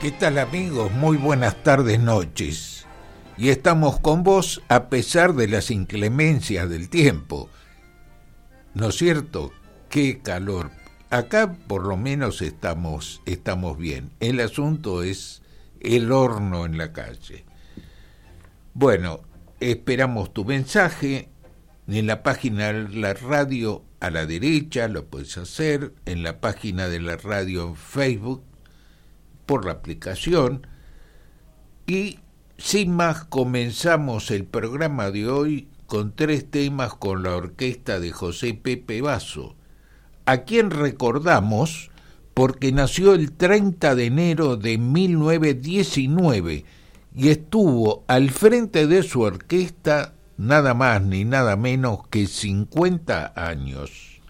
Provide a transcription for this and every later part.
¿Qué tal amigos? Muy buenas tardes, noches. Y estamos con vos a pesar de las inclemencias del tiempo. ¿No es cierto? Qué calor. Acá por lo menos estamos, estamos bien. El asunto es el horno en la calle. Bueno, esperamos tu mensaje en la página de la radio a la derecha, lo puedes hacer, en la página de la radio en Facebook por la aplicación y sin más comenzamos el programa de hoy con tres temas con la orquesta de José Pepe Basso, a quien recordamos porque nació el 30 de enero de 1919 y estuvo al frente de su orquesta nada más ni nada menos que 50 años.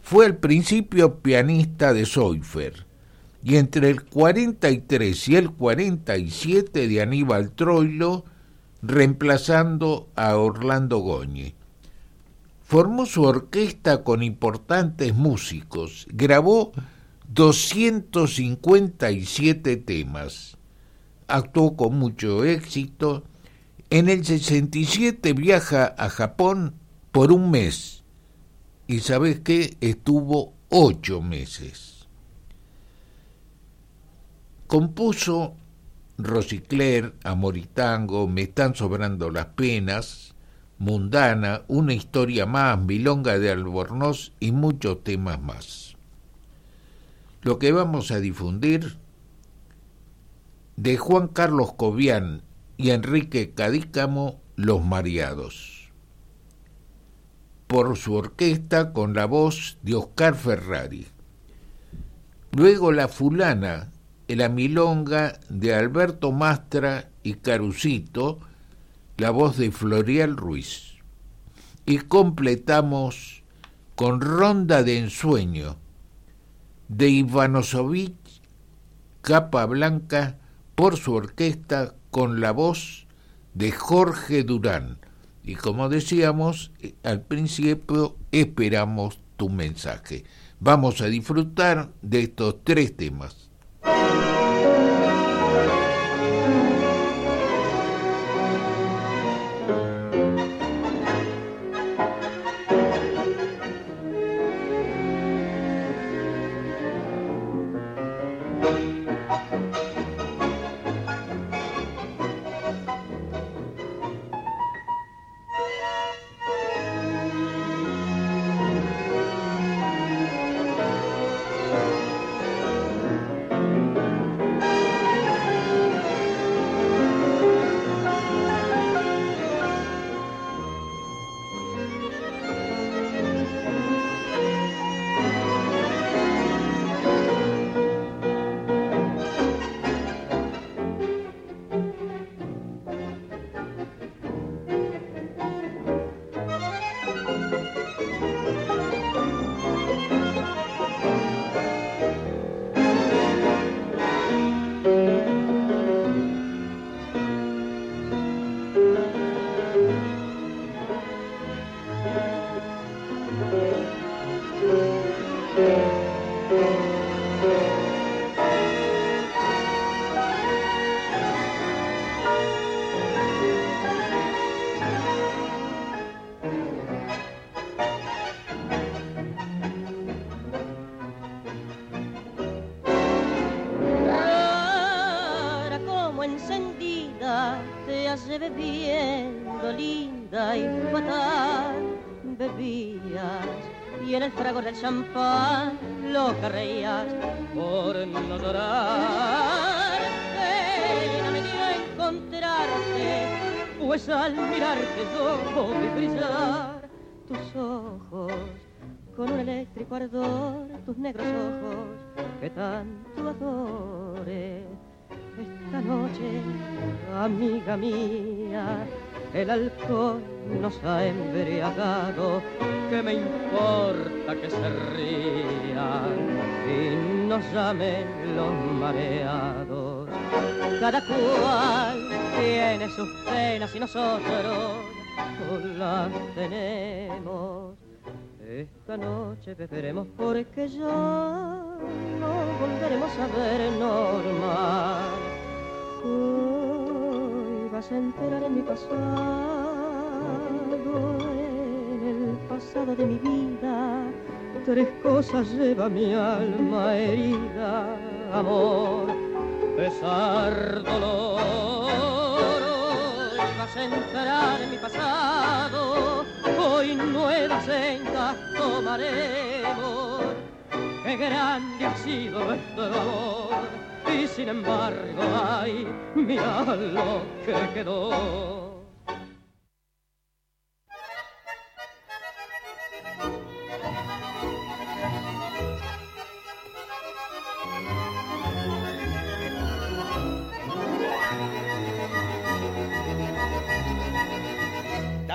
Fue al principio pianista de Soifer y entre el 43 y el 47 de Aníbal Troilo, reemplazando a Orlando Goñi. Formó su orquesta con importantes músicos, grabó 257 temas, actuó con mucho éxito. En el 67 viaja a Japón por un mes y sabes qué, estuvo ocho meses. Compuso Rosicler, Amor y Tango, Me están sobrando las penas, Mundana, Una historia más, Milonga de Albornoz y muchos temas más. Lo que vamos a difundir de Juan Carlos Cobian y Enrique Cadícamo, Los Mareados, por su orquesta con la voz de Oscar Ferrari. Luego La Fulana, la milonga de Alberto Mastra y Carucito, la voz de Florial Ruiz. Y completamos con Ronda de Ensueño de Ivanosovic, Capa Blanca, por su orquesta con la voz de Jorge Durán. Y como decíamos eh, al principio, esperamos tu mensaje. Vamos a disfrutar de estos tres temas. Champán lo que reías por no llorar. Pena me dio encontrarte, pues al mirarte yo vi brillar. tus ojos, con un eléctrico ardor, tus negros ojos que tanto adore. Esta noche, amiga mía, el alcohol nos ha embriagado, que me importa que se rían y nos llamen los mareados. Cada cual tiene sus penas y nosotros las tenemos. Esta noche beberemos porque ya no volveremos a ver normal vas a enterar en mi pasado, en el pasado de mi vida. Tres cosas lleva mi alma herida, amor, pesar, dolor. Hoy vas a enterar en mi pasado, hoy nuevas sendas tomaremos. Qué grande ha sido nuestro amor y sin embargo, ay, mira lo que quedó.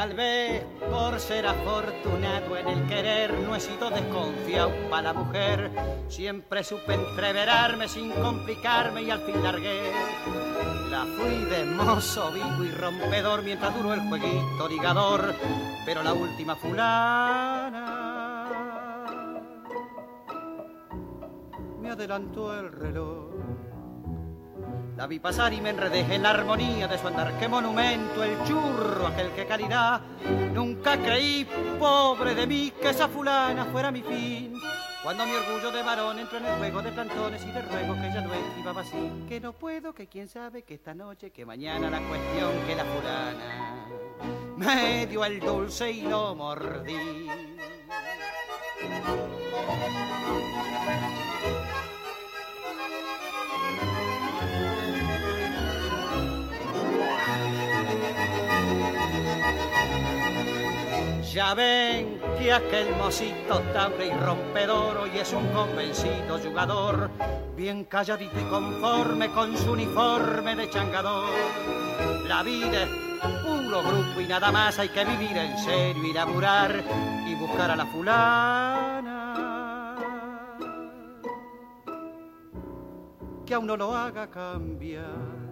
Tal vez por ser afortunado en el querer no he sido desconfiado para la mujer. Siempre supe entreverarme sin complicarme y al fin largué. La fui de mozo, vivo y rompedor mientras duró el jueguito ligador. Pero la última fulana me adelantó el reloj la vi pasar y me enredé en la armonía de su andar. Qué monumento, el churro, aquel que caridad. Nunca creí, pobre de mí, que esa fulana fuera mi fin. Cuando mi orgullo de varón entró en el juego de plantones y de ruego que ya no esquivaba así. Que no puedo, que quién sabe, que esta noche, que mañana la cuestión que la fulana me dio el dulce y lo mordí. Ya ven que aquel mocito taure y rompedor hoy es un convencido jugador, bien calladito y conforme con su uniforme de changador. La vida es puro grupo y nada más hay que vivir en serio y laburar y buscar a la fulana que a uno lo haga cambiar.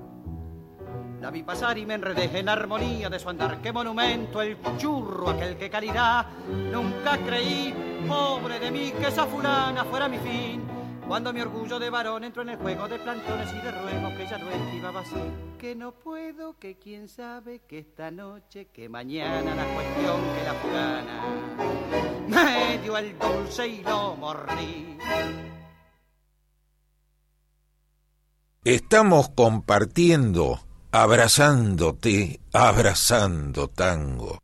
La vi pasar y me enredé en armonía de su andar. Qué monumento, el churro, aquel que caridad. Nunca creí, pobre de mí, que esa fulana fuera mi fin. Cuando mi orgullo de varón entró en el juego de plantones y de ruegos que ya no esquivaba así. Que no puedo, que quién sabe, que esta noche, que mañana la cuestión que la fulana me dio el dulce y lo mordí. Estamos compartiendo abrazándote, abrazando tango.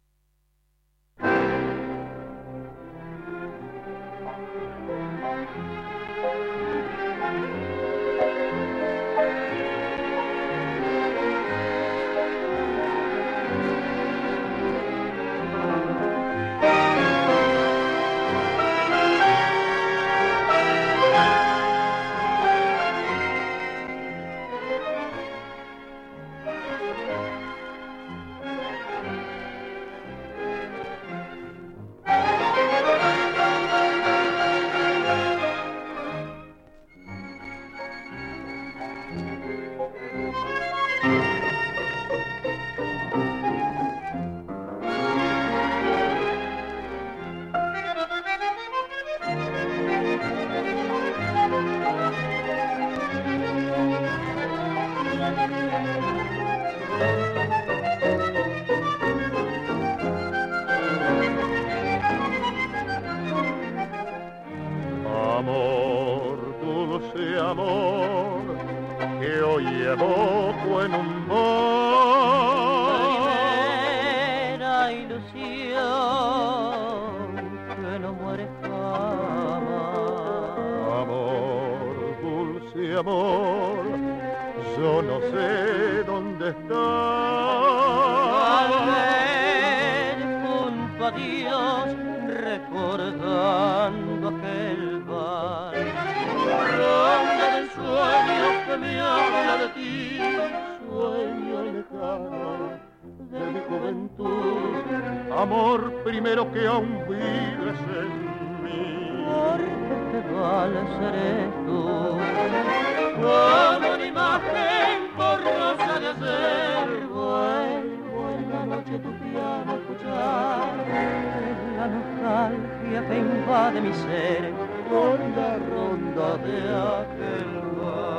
está. Al ver junto a Dios, recordando aquel bar, ronda del sueño que me habla de ti, sueño lejano de mi juventud, amor primero que aún vives en mí. Porque te vale seré tú, como una imagen borrosa de ayer, vuelvo en la noche tu piano a escuchar, la nostalgia que invade mi ser, con la ronda de aquel amor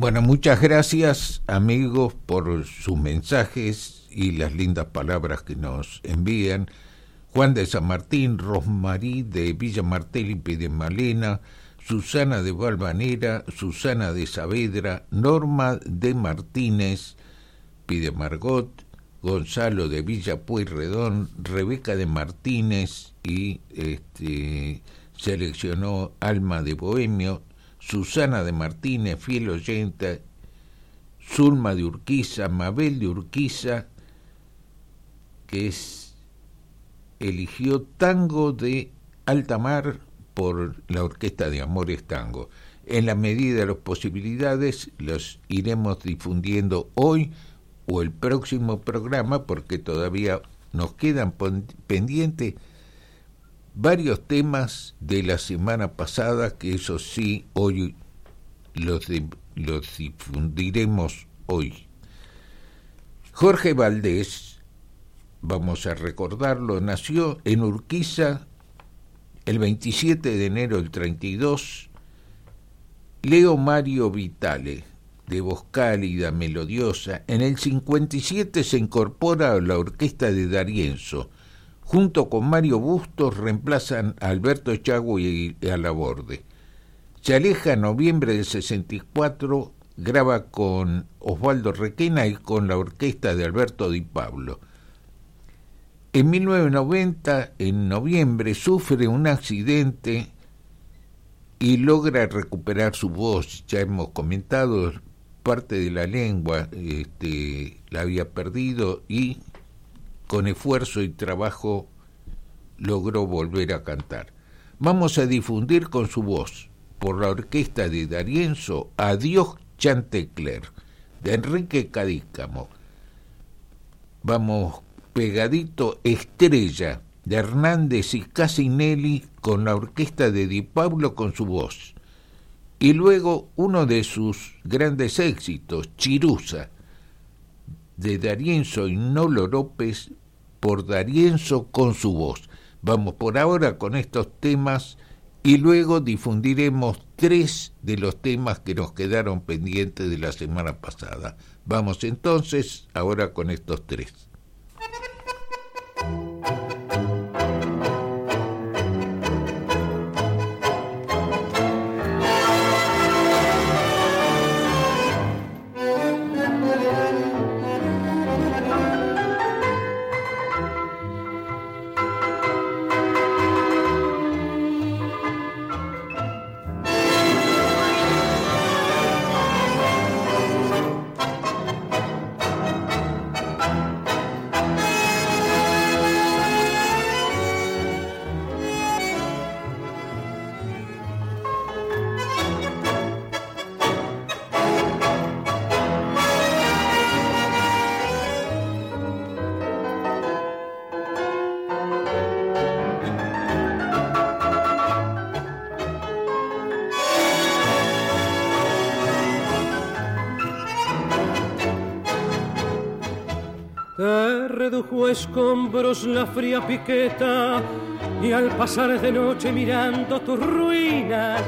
Bueno, muchas gracias amigos por sus mensajes y las lindas palabras que nos envían. Juan de San Martín, Rosmarí de Villa Martel y de Malena, Susana de Valvanera, Susana de Saavedra, Norma de Martínez, pide Margot, Gonzalo de Villa Pueyrredón, Rebeca de Martínez y este, seleccionó Alma de Bohemio, Susana de Martínez, fiel oyente, Zulma de Urquiza, Mabel de Urquiza, que es, eligió tango de alta mar por la Orquesta de Amores Tango. En la medida de las posibilidades los iremos difundiendo hoy o el próximo programa porque todavía nos quedan pendientes varios temas de la semana pasada que eso sí hoy los, los difundiremos hoy. Jorge Valdés, vamos a recordarlo, nació en Urquiza el 27 de enero del 32. Leo Mario Vitale, de voz cálida, melodiosa, en el 57 se incorpora a la orquesta de Darienzo, junto con Mario Bustos reemplazan a Alberto Chago y a Laborde. Se aleja en noviembre del 64, graba con Osvaldo Requena y con la orquesta de Alberto Di Pablo. En 1990, en noviembre, sufre un accidente y logra recuperar su voz. Ya hemos comentado, parte de la lengua este, la había perdido y con esfuerzo y trabajo logró volver a cantar. Vamos a difundir con su voz, por la orquesta de Darienzo, Adiós Chantecler, de Enrique Cadícamo. Vamos pegadito Estrella, de Hernández y Casinelli, con la orquesta de Di Pablo con su voz. Y luego uno de sus grandes éxitos, Chirusa, de Darienzo y Nolo López por Darienzo con su voz. Vamos por ahora con estos temas y luego difundiremos tres de los temas que nos quedaron pendientes de la semana pasada. Vamos entonces ahora con estos tres. Escombros la fría piqueta y al pasar de noche mirando tus ruinas,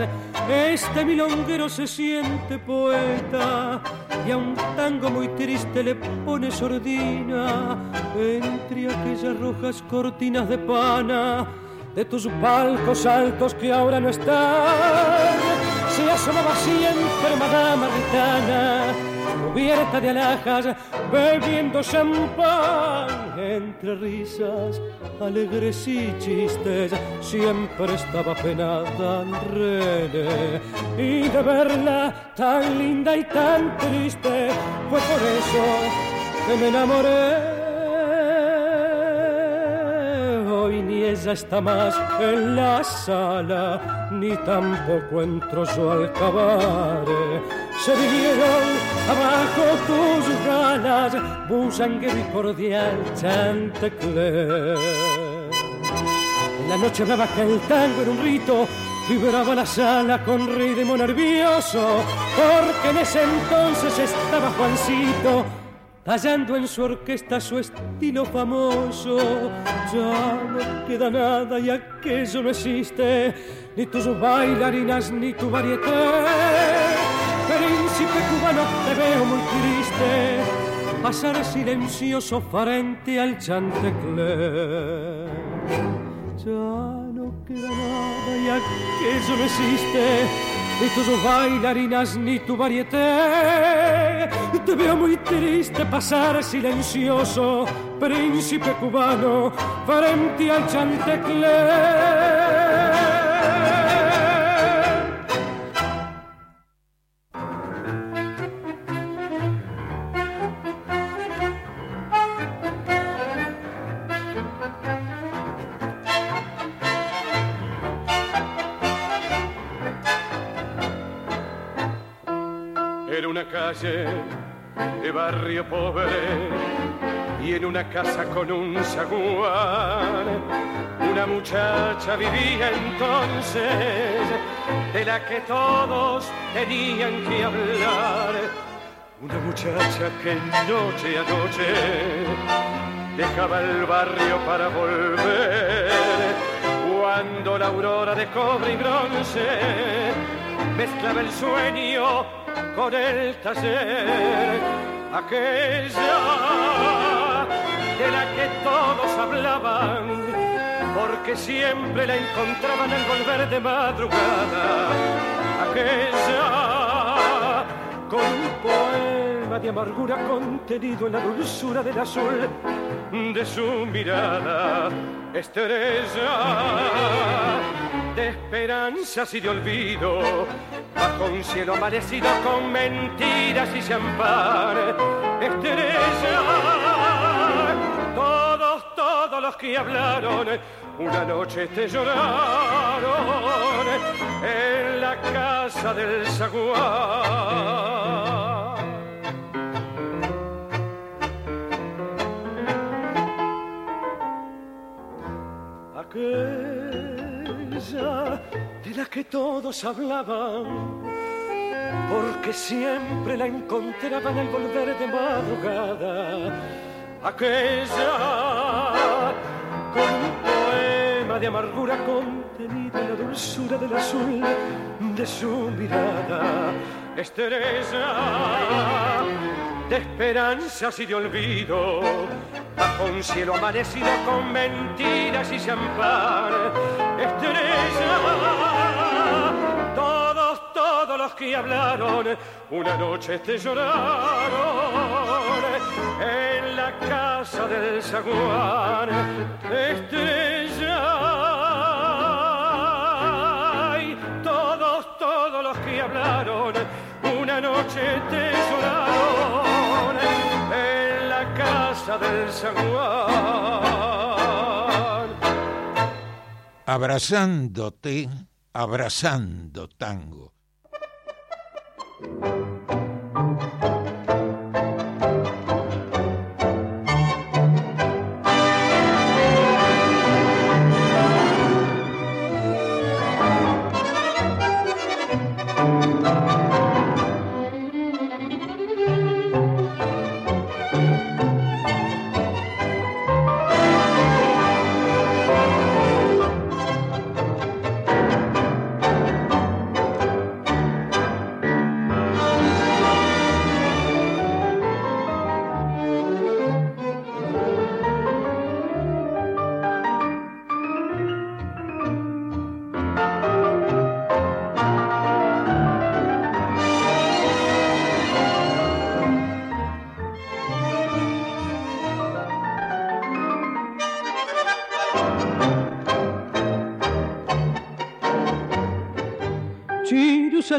este milonguero se siente poeta y a un tango muy triste le pone sordina entre aquellas rojas cortinas de pana de tus palcos altos que ahora no están. Se asomaba siempre Madama Ritana cubierta de alhajas, bebiendo champán entre risas, alegres y chistes, siempre estaba penada en René. Y de verla tan linda y tan triste, fue por eso que me enamoré. Ella está más en la sala, ni tampoco entró su alcabar se vinieron abajo tus ganas, busanguero y cordial Chantecler. En la noche hablaba que el tango era un rito, vibraba la sala con ritmo nervioso, porque en ese entonces estaba Juancito tallando en su orquesta su estilo famoso. Ya no queda nada y aquello no existe, ni tus bailarinas ni tu varieté príncipe cubano te veo muy triste pasar silencioso frente al chantecler. Ya no queda nada y aquello no existe, ni tus bailarinas ni tu varieté. Te veo muy triste pasar silencioso, príncipe cubano, frente al chantecler. De barrio pobre y en una casa con un saguán una muchacha vivía entonces de la que todos tenían que hablar. Una muchacha que noche a noche dejaba el barrio para volver cuando la aurora de cobre y bronce mezclaba el sueño con el taller, aquella de la que todos hablaban, porque siempre la encontraban al volver de madrugada, aquella con un poema de amargura contenido en la dulzura del azul de su mirada, estrella esperanzas y de olvido, bajo un cielo amanecido con mentiras y champán, estrella, todos, todos los que hablaron, una noche te lloraron en la casa del zaguán. De la que todos hablaban, porque siempre la encontraban al volver de madrugada, aquella con un poema de amargura contenido en la dulzura del azul de su mirada, estrella de esperanzas y de olvido bajo un cielo amanecido con mentiras y champán. Estrella, todos, todos los que hablaron, una noche te lloraron. En la casa del zaguán. Estrella, todos, todos los que hablaron, una noche te lloraron. En la casa del San Abrazándote, abrazando tango.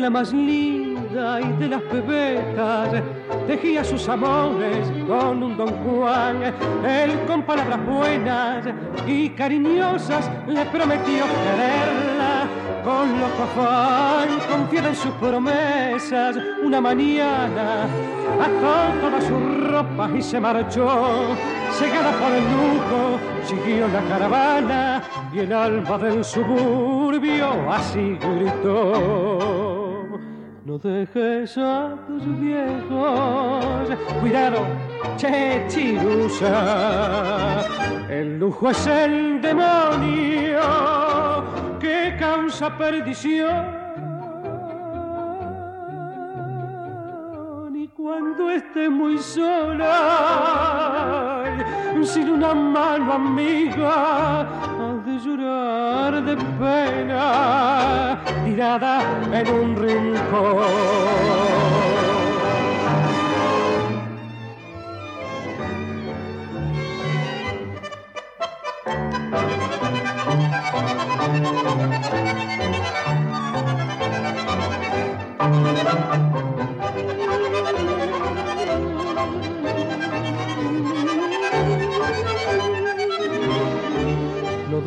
La más linda y de las bebetas tejía sus amores con un don Juan. Él con palabras buenas y cariñosas le prometió quererla. Con loco afán, confiada en sus promesas, una mañana ató todas sus ropas y se marchó. Cegada por el lujo, siguió la caravana y el alma del suburbio así gritó. No dejes a tus viejos, cuidado, che chirusa. El lujo es el demonio que causa perdición. Y cuando esté muy sola, sin una mano amiga, de llorar de pena, tirada en un rincón.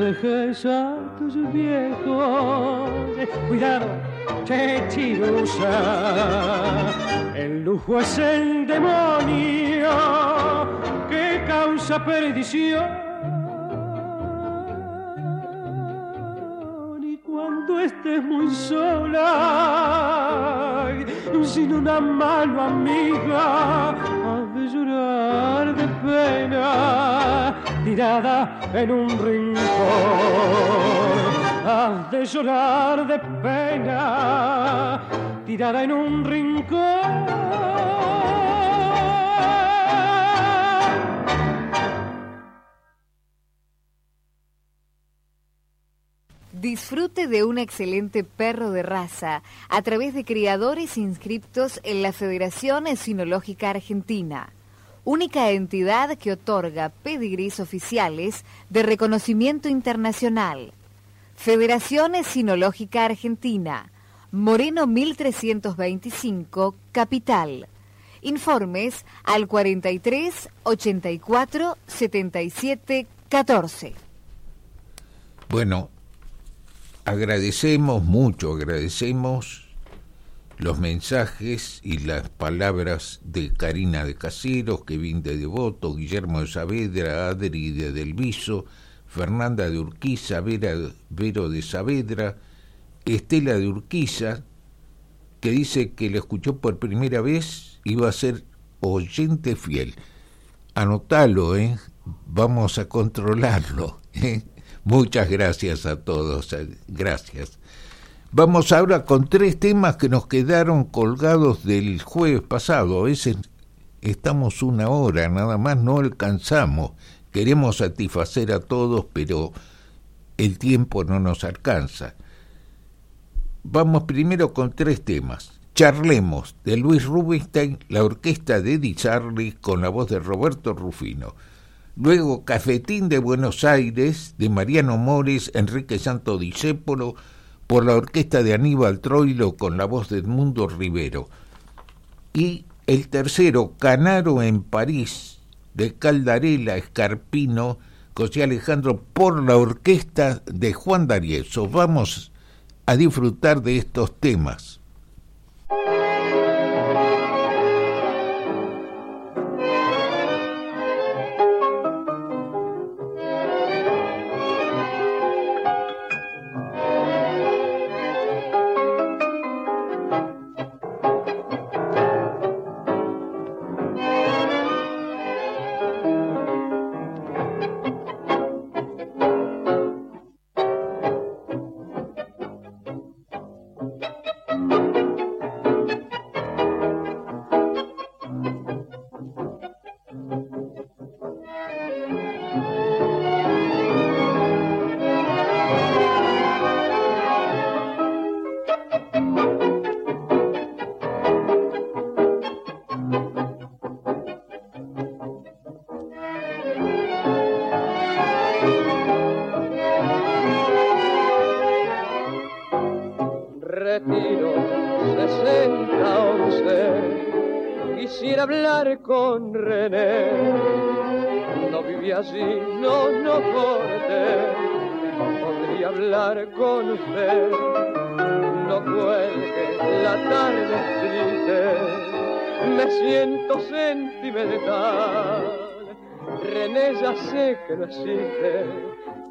Dejes a tus viejos, cuidado, che chirusa. El lujo es el demonio que causa perdición. Y cuando estés muy sola, sin una mano amiga, llorar de pena, tirada en un rincón. Has de llorar de pena, tirada en un rincón. Disfrute de un excelente perro de raza a través de criadores inscriptos en la Federación Esinológica Argentina, única entidad que otorga pedigrís oficiales de reconocimiento internacional. Federación Esinológica Argentina, Moreno 1325, Capital. Informes al 43 84 77 14. Bueno, agradecemos mucho, agradecemos los mensajes y las palabras de Karina de Caseros, Kevin de Devoto, Guillermo de Saavedra, Adri de Delviso, Fernanda de Urquiza, Vera, Vero de Saavedra, Estela de Urquiza, que dice que le escuchó por primera vez y va a ser oyente fiel. Anotalo, ¿eh? Vamos a controlarlo. ¿eh? Muchas gracias a todos, eh, gracias. Vamos ahora con tres temas que nos quedaron colgados del jueves pasado. A veces estamos una hora, nada más no alcanzamos. Queremos satisfacer a todos, pero el tiempo no nos alcanza. Vamos primero con tres temas. Charlemos de Luis Rubinstein, la orquesta de Eddie Charlie con la voz de Roberto Rufino. Luego Cafetín de Buenos Aires de Mariano Mores, Enrique Santo Discépolo, por la orquesta de Aníbal Troilo con la voz de Edmundo Rivero. Y el tercero, Canaro en París, de Caldarela Escarpino, José Alejandro, por la orquesta de Juan D'Arieso. Vamos a disfrutar de estos temas.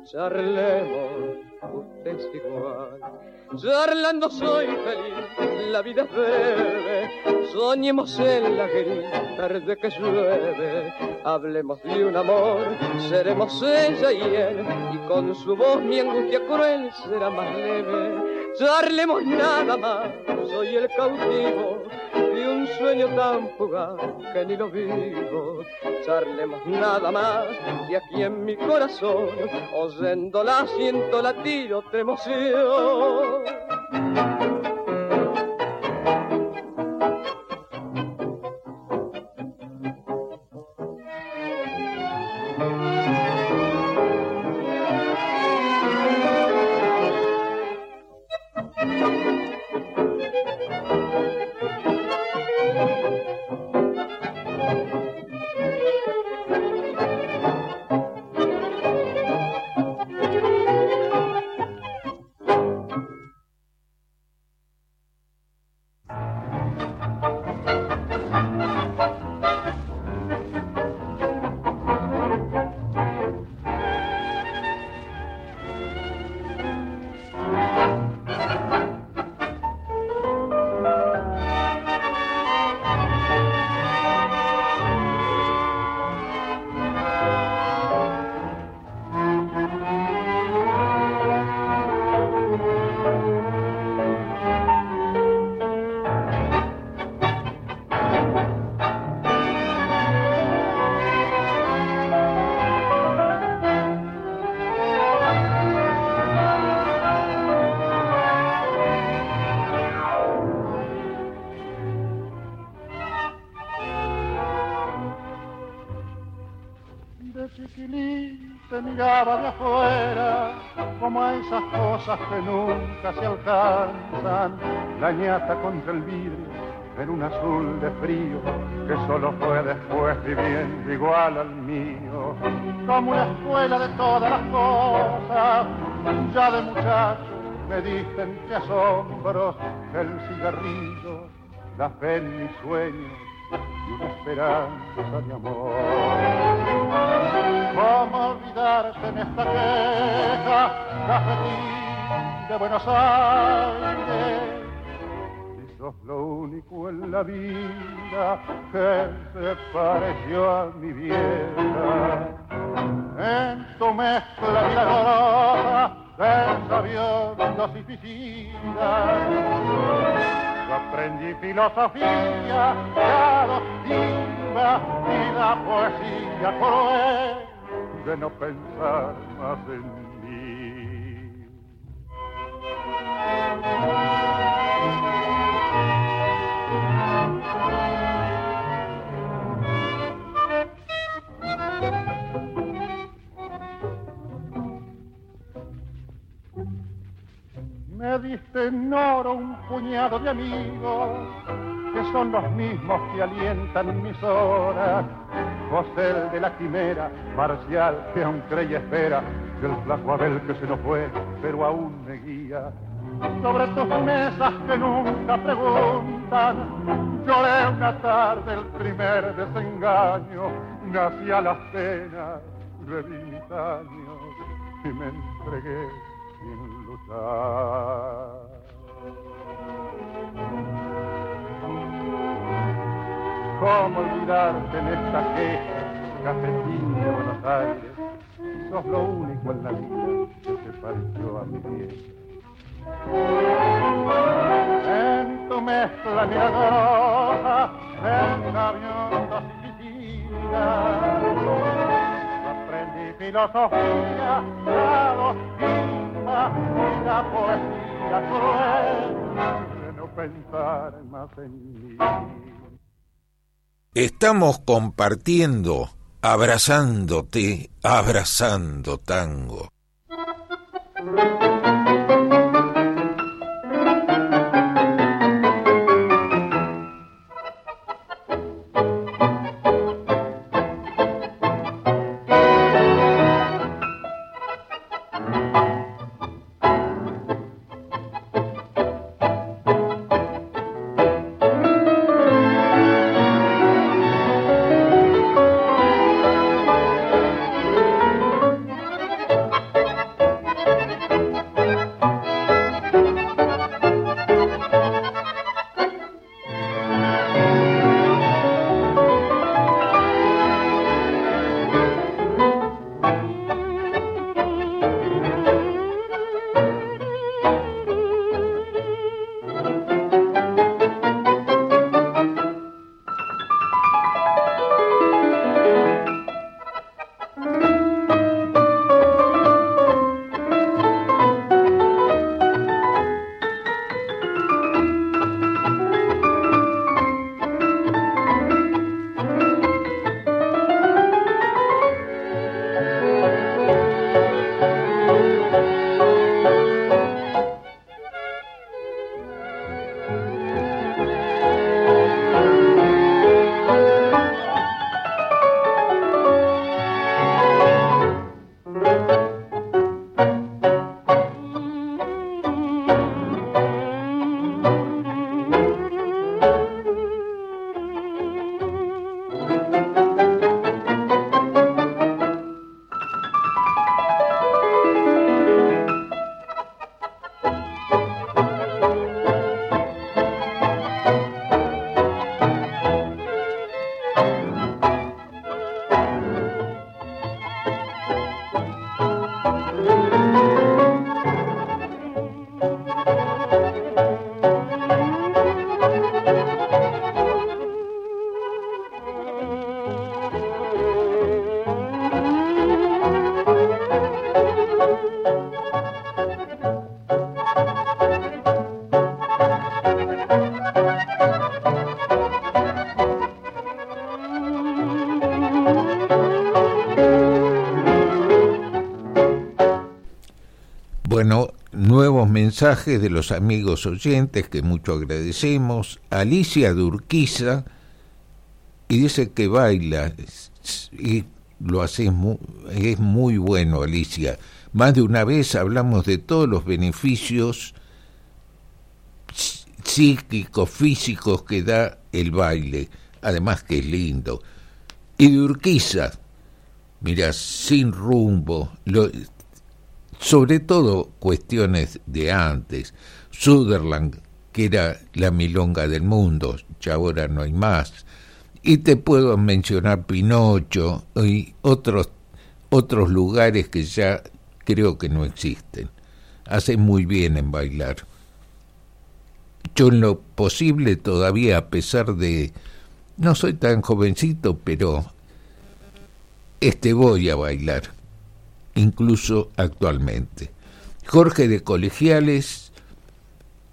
Charlemos, usted es igual Charlando soy feliz, la vida es breve. Soñemos en la tarde que llueve. Hablemos de un amor, seremos ella y él. Y con su voz mi angustia cruel será más leve. Charlemos nada más, soy el cautivo de un sueño tan fugaz que ni lo vivo. Charlemos nada más y aquí en mi corazón, oyéndola siento latir otra emoción. Que nunca se alcanzan, la ñata contra el vidrio en un azul de frío que solo fue después viviendo igual al mío, como una escuela de todas las cosas, ya de muchacho me dicen que asombros, el cigarrillo, la fe en mis sueños y una esperanza de amor. ¿Cómo olvidarte en esta queja, cafetín? De Buenos Aires. Y sos lo único en la vida que se pareció a mi vieja. En tu mezcla milagrosa de sabiondos y aprendí filosofía, la doctrina y la poesía cruel de no pensar más en me diste en oro un puñado de amigos que son los mismos que alientan mis horas. José el de la quimera, marcial que aún cree y espera, del flaco Abel que se nos fue, pero aún me guía sobre tus mesas que nunca preguntan. Lloré una tarde el primer desengaño, nací a las penas, reví mis años y me entregué ¿Cómo olvidarte en esta queja, cafetín de Buenos Aires? Sos lo único en la vida que se pareció a mi vieja en tu mezcla milagrosa en aviondos y aprendí filosofía, la la cruel de no pensar más en mí. Estamos compartiendo, abrazándote, abrazando tango. Mensajes de los amigos oyentes que mucho agradecemos. Alicia Durquiza, y dice que baila y lo hace muy, es muy bueno, Alicia. Más de una vez hablamos de todos los beneficios psíquicos, físicos que da el baile, además que es lindo. Y de Urquiza, mira, sin rumbo, sobre todo cuestiones de antes. Sutherland, que era la milonga del mundo, ya ahora no hay más. Y te puedo mencionar Pinocho y otros, otros lugares que ya creo que no existen. Hace muy bien en bailar. Yo en lo posible todavía, a pesar de... No soy tan jovencito, pero este voy a bailar, incluso actualmente. Jorge de Colegiales,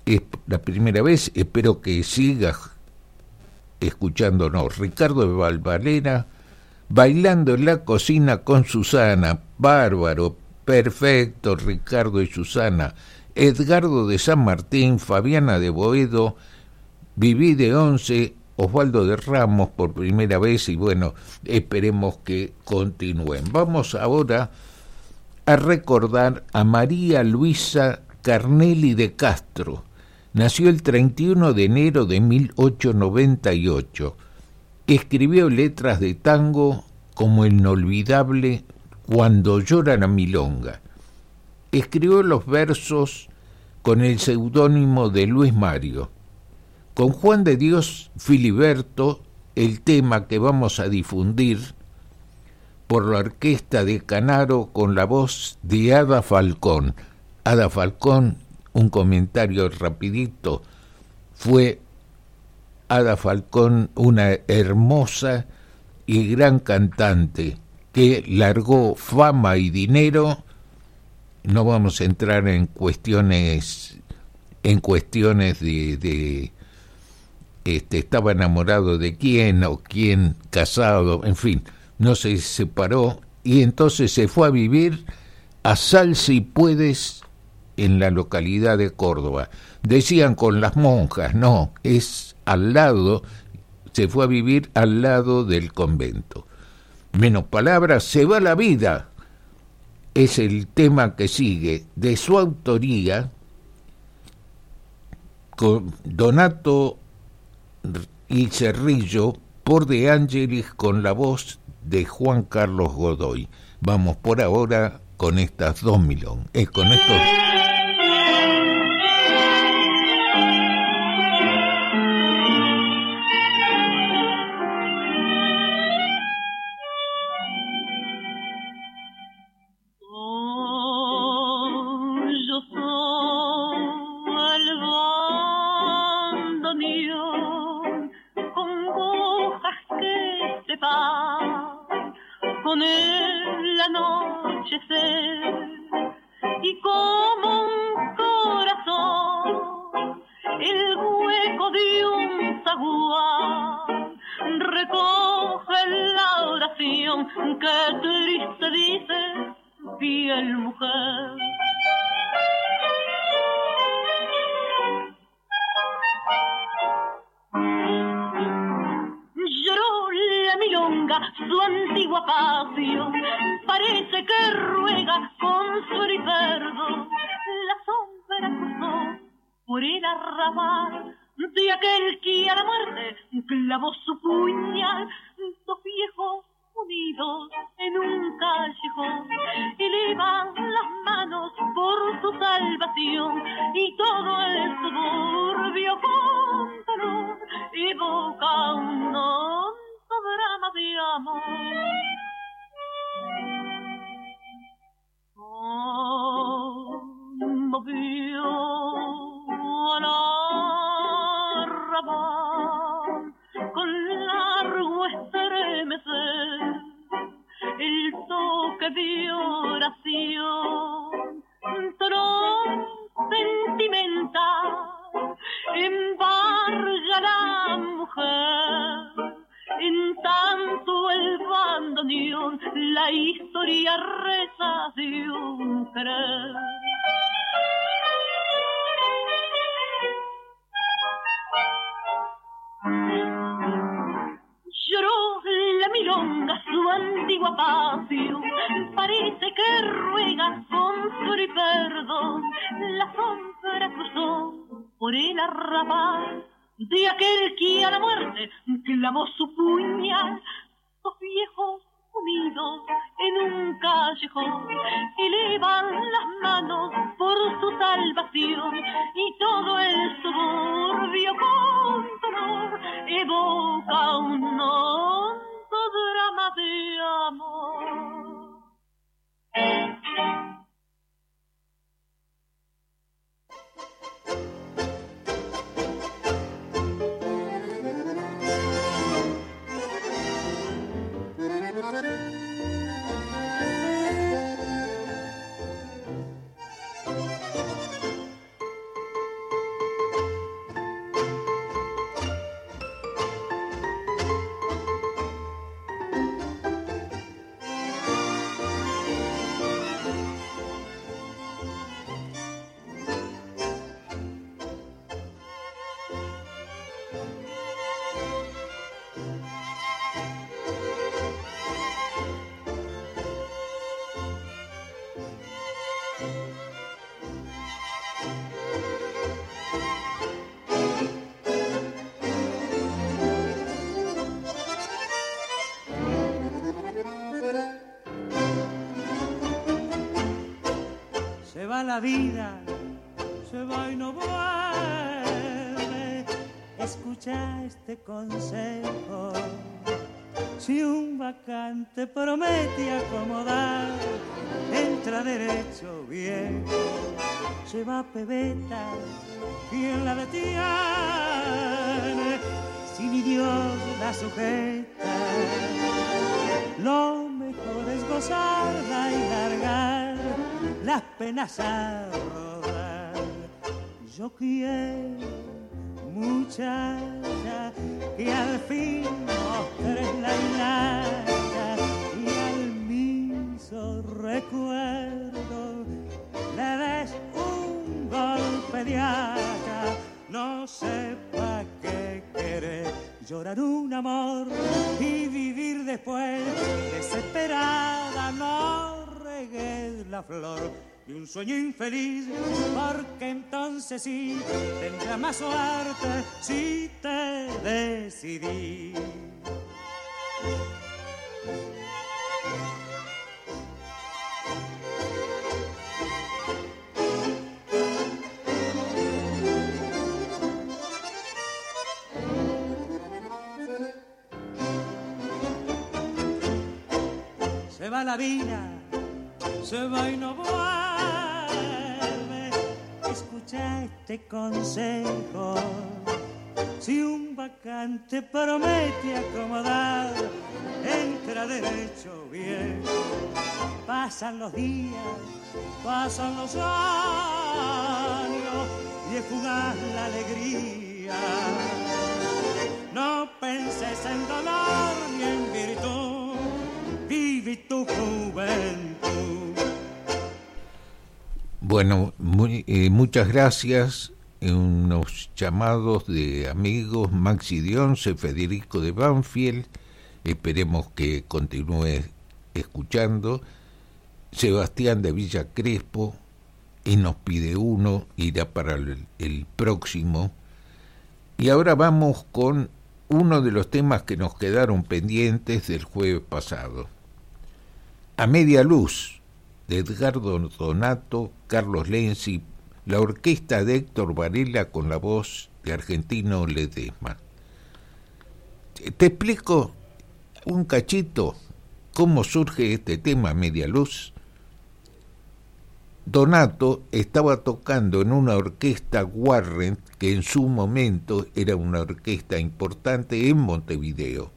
es la primera vez, espero que siga escuchándonos. Ricardo de Valvalena, bailando en la cocina con Susana, bárbaro, perfecto, Ricardo y Susana. Edgardo de San Martín, Fabiana de Boedo, Viví de Once, Osvaldo de Ramos por primera vez y bueno, esperemos que continúen. Vamos ahora a recordar a María Luisa Carnelli de Castro. Nació el 31 de enero de 1898. Escribió letras de tango como el inolvidable Cuando llora la milonga. Escribió los versos con el seudónimo de Luis Mario. Con Juan de Dios Filiberto, el tema que vamos a difundir por la orquesta de Canaro con la voz de Ada Falcón. Ada Falcón, un comentario rapidito, fue Ada Falcón una hermosa y gran cantante que largó fama y dinero. No vamos a entrar en cuestiones en cuestiones de, de este, estaba enamorado de quién o quién casado, en fin, no se separó y entonces se fue a vivir a Sal si puedes en la localidad de Córdoba. Decían con las monjas, no, es al lado, se fue a vivir al lado del convento. Menos palabras, se va la vida, es el tema que sigue, de su autoría, con Donato y Cerrillo, por De Angelis con la voz de Juan Carlos Godoy. Vamos por ahora con estas dos milón, eh, con estos su antigua pasión. Parece que ruega con su perdón. La sombra cruzó por el arrabal de aquel que a la muerte clavó su puñal. Dos viejos unidos en un callejón elevan las manos por su salvación y todo el suburbio con evoca un nombre drama di amor. Conmovió al arrabal con largo estremecer el toque de oración, trono sentimental, embarga la mujer. En tanto el bandoneón, la historia reza de un. Lloró la milonga su antigua pasión, parece que ruega con flor y perdón. La sombra cruzó por el arrabal de aquel que a la muerte clavó su puñal. Los viejos unidos en un callejón, elevan las manos por su salvación y todo el suburbio con dolor evoca un la vida, se va y no vuelve. Escucha este consejo. Si un vacante promete acomodar, entra derecho bien. Se va pebeta, quien la detiene. Si mi Dios la sujeta, lo mejor es largar las penas a rodar. Yo quiero, muchacha, que al fin mostres la hilacha y al mismo recuerdo le des un golpe de hacha. No sepa qué querer, llorar un amor y vivir después desesperada. No regues la flor de un sueño infeliz, porque entonces sí tendrá más suerte si te decidí. Se va la vida, se va y no vuelve. Escucha este consejo. Si un vacante promete acomodar, entra derecho bien. Pasan los días, pasan los años y es fugaz la alegría. No penses en dolor ni en virtud, vive tu juventud. Bueno, eh, muchas gracias. Unos llamados de amigos, Maxi Dionce, Federico de Banfield, esperemos que continúe escuchando. Sebastián de Villa Crespo, y nos pide uno, irá para el, el próximo. Y ahora vamos con uno de los temas que nos quedaron pendientes del jueves pasado. A media luz, de Edgardo Donato, Carlos Lenzi, la orquesta de Héctor Varela con la voz de Argentino Ledesma. Te explico un cachito cómo surge este tema Media Luz. Donato estaba tocando en una orquesta Warren, que en su momento era una orquesta importante en Montevideo.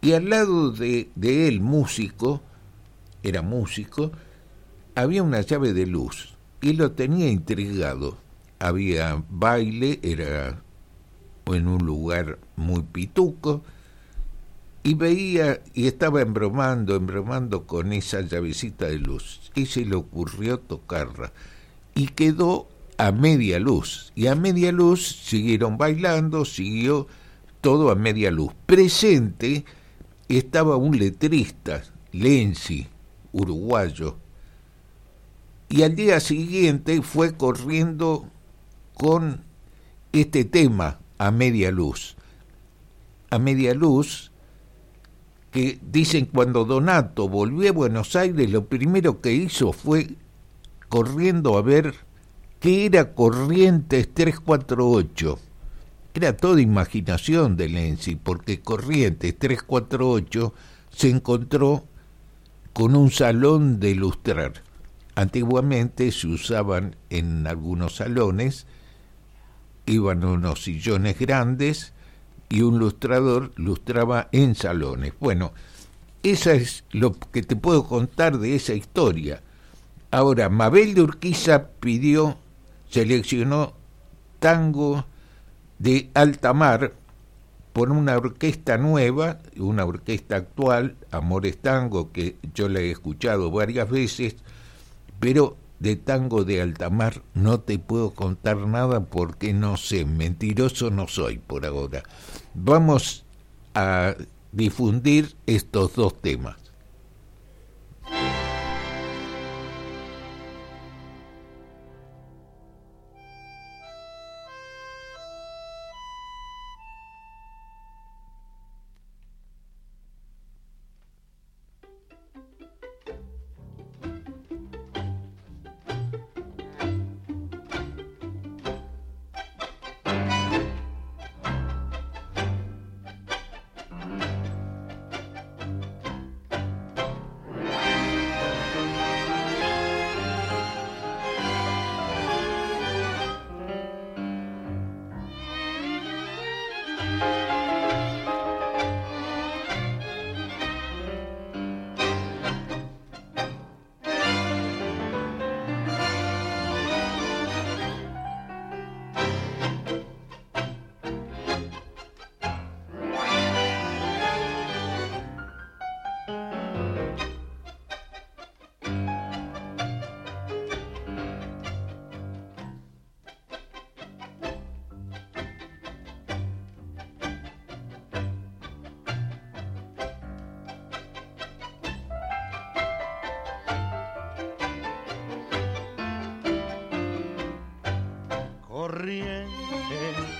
Y al lado de, de él, músico, era músico, había una llave de luz y lo tenía intrigado. Había baile, era en un lugar muy pituco, y veía y estaba embromando, embromando con esa llavecita de luz. Y se le ocurrió tocarla. Y quedó a media luz. Y a media luz siguieron bailando, siguió todo a media luz. Presente estaba un letrista, Lenzi, uruguayo, y al día siguiente fue corriendo con este tema a media luz. A media luz, que dicen cuando Donato volvió a Buenos Aires, lo primero que hizo fue corriendo a ver qué era Corrientes 348. Era toda imaginación de Lenzi, porque Corrientes 348 se encontró con un salón de ilustrar. Antiguamente se usaban en algunos salones, iban unos sillones grandes y un lustrador lustraba en salones. Bueno, esa es lo que te puedo contar de esa historia. Ahora, Mabel de Urquiza pidió, seleccionó tango de alta mar por una orquesta nueva, una orquesta actual, Amores Tango, que yo la he escuchado varias veces, pero de tango de alta mar no te puedo contar nada porque no sé, mentiroso no soy por ahora. Vamos a difundir estos dos temas.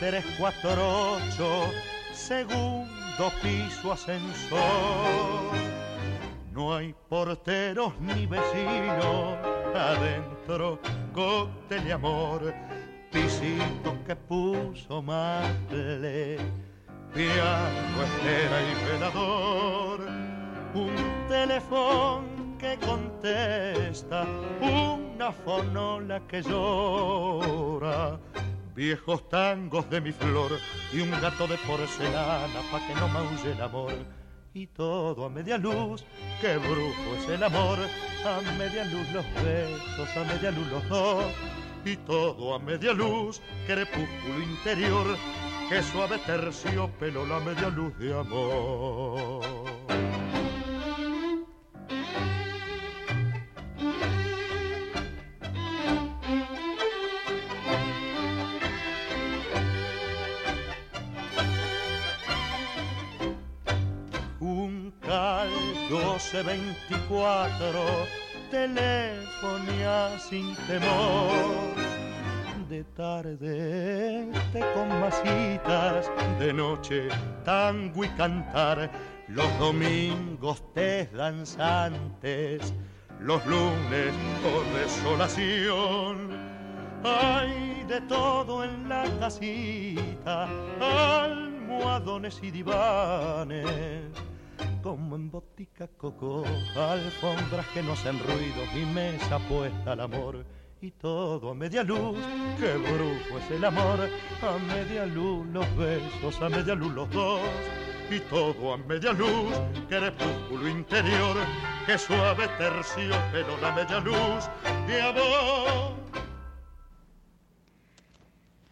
Ocho, segundo piso ascensor. No hay porteros ni vecinos, adentro cóctel y amor, pisito que puso mate, piano, espera y velador, un teléfono que contesta, una fonola que llora viejos tangos de mi flor y un gato de porcelana pa' que no maulle el amor. Y todo a media luz, qué brujo es el amor, a media luz los besos, a media luz los dos. Y todo a media luz, crepúsculo interior, qué suave terciopelo la media luz de amor. De 24, telefonía sin temor. De tarde te con masitas, de noche tango y cantar, los domingos te danzantes, los lunes por desolación. Hay de todo en la casita, almohadones y divanes como en botica coco, alfombras que no hacen ruido, mi mesa puesta al amor. Y todo a media luz, qué brujo es el amor, a media luz los besos, a media luz los dos, y todo a media luz, crepúsculo interior, qué suave tercio, pero la media luz. De amor.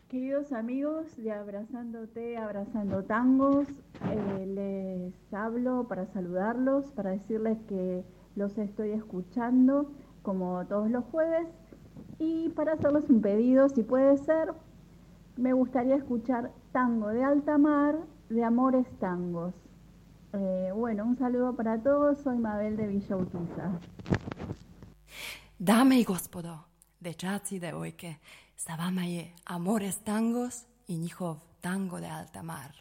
Queridos amigos de Abrazándote, Abrazando Tangos, eh, les hablo para saludarlos, para decirles que los estoy escuchando como todos los jueves y para hacerles un pedido, si puede ser, me gustaría escuchar Tango de Alta Mar de Amores Tangos. Eh, bueno, un saludo para todos. Soy Mabel de Villa Urquiza. Dame i gospodo, dečaci i devojke, sa vama je Amores Tangos i njihov tango de alta mar.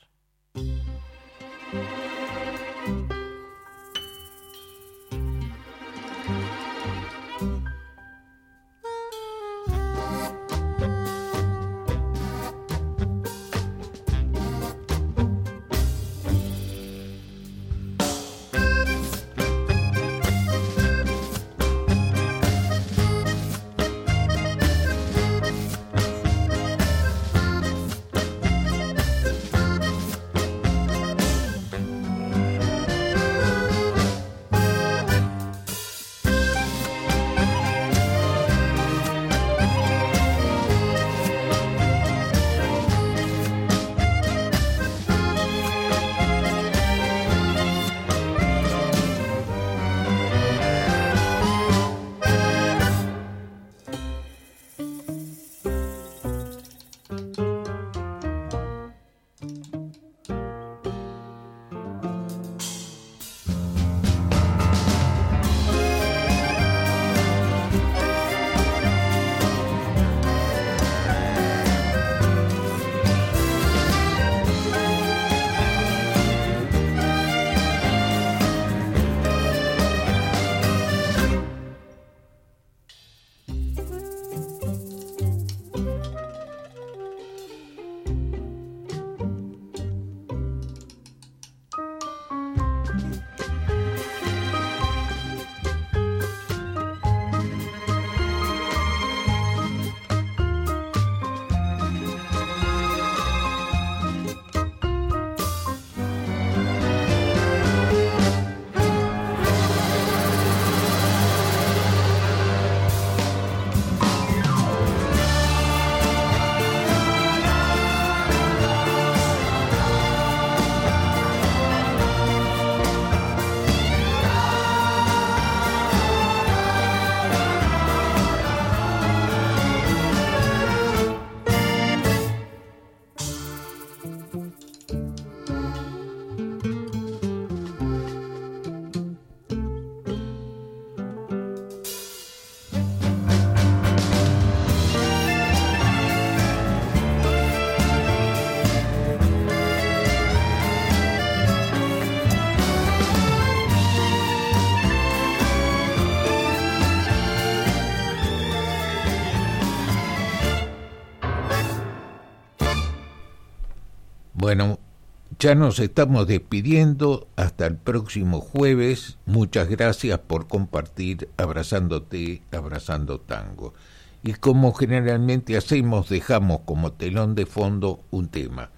Ya nos estamos despidiendo hasta el próximo jueves. Muchas gracias por compartir Abrazándote, Abrazando Tango. Y como generalmente hacemos, dejamos como telón de fondo un tema.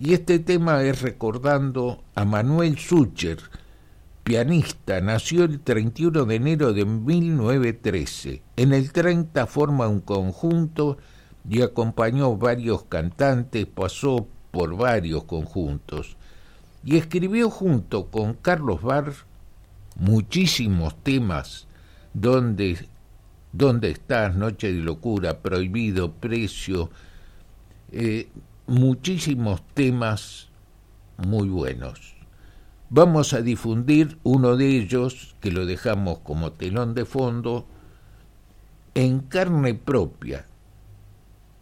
Y este tema es recordando a Manuel Sucher, pianista, nació el 31 de enero de 1913. En el 30 forma un conjunto y acompañó varios cantantes, pasó por varios conjuntos y escribió junto con Carlos Barr muchísimos temas donde ¿Dónde estás? Noche de locura, prohibido, precio, eh, muchísimos temas muy buenos. Vamos a difundir uno de ellos, que lo dejamos como telón de fondo, en carne propia,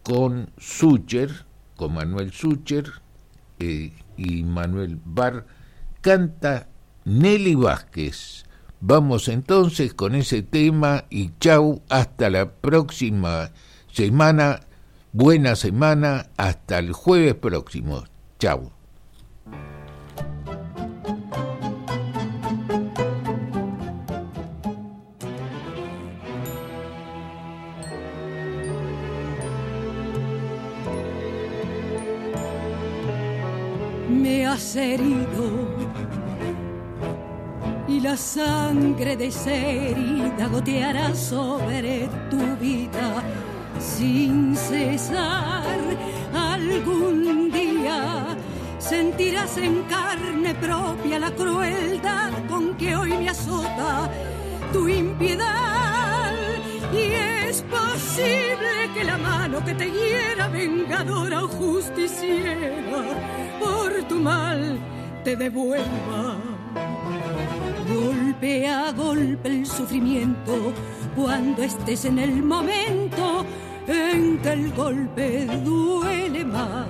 con Sucher, con Manuel Sucher eh, y Manuel Bar, canta Nelly Vázquez. Vamos entonces con ese tema y chau, hasta la próxima semana, buena semana, hasta el jueves próximo. Chau. Has herido y la sangre de esa herida goteará sobre tu vida sin cesar. Algún día sentirás en carne propia la crueldad con que hoy me azota tu impiedad mano que te hiera vengadora o justiciera por tu mal te devuelva. Golpe a golpe el sufrimiento cuando estés en el momento en que el golpe duele más.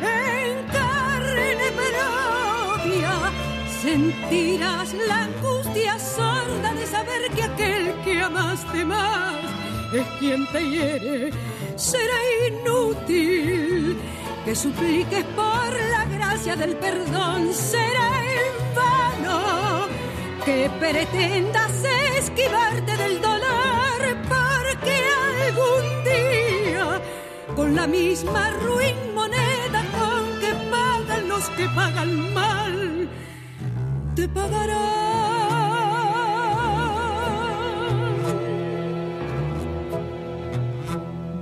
En carne propia sentirás la angustia sorda de saber que aquel que amaste más es quien te hiere. Será inútil que supliques por la gracia del perdón. Será en que pretendas esquivarte del dolor, porque algún día, con la misma ruin moneda con que pagan los que pagan mal, te pagarán.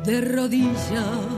De rodillas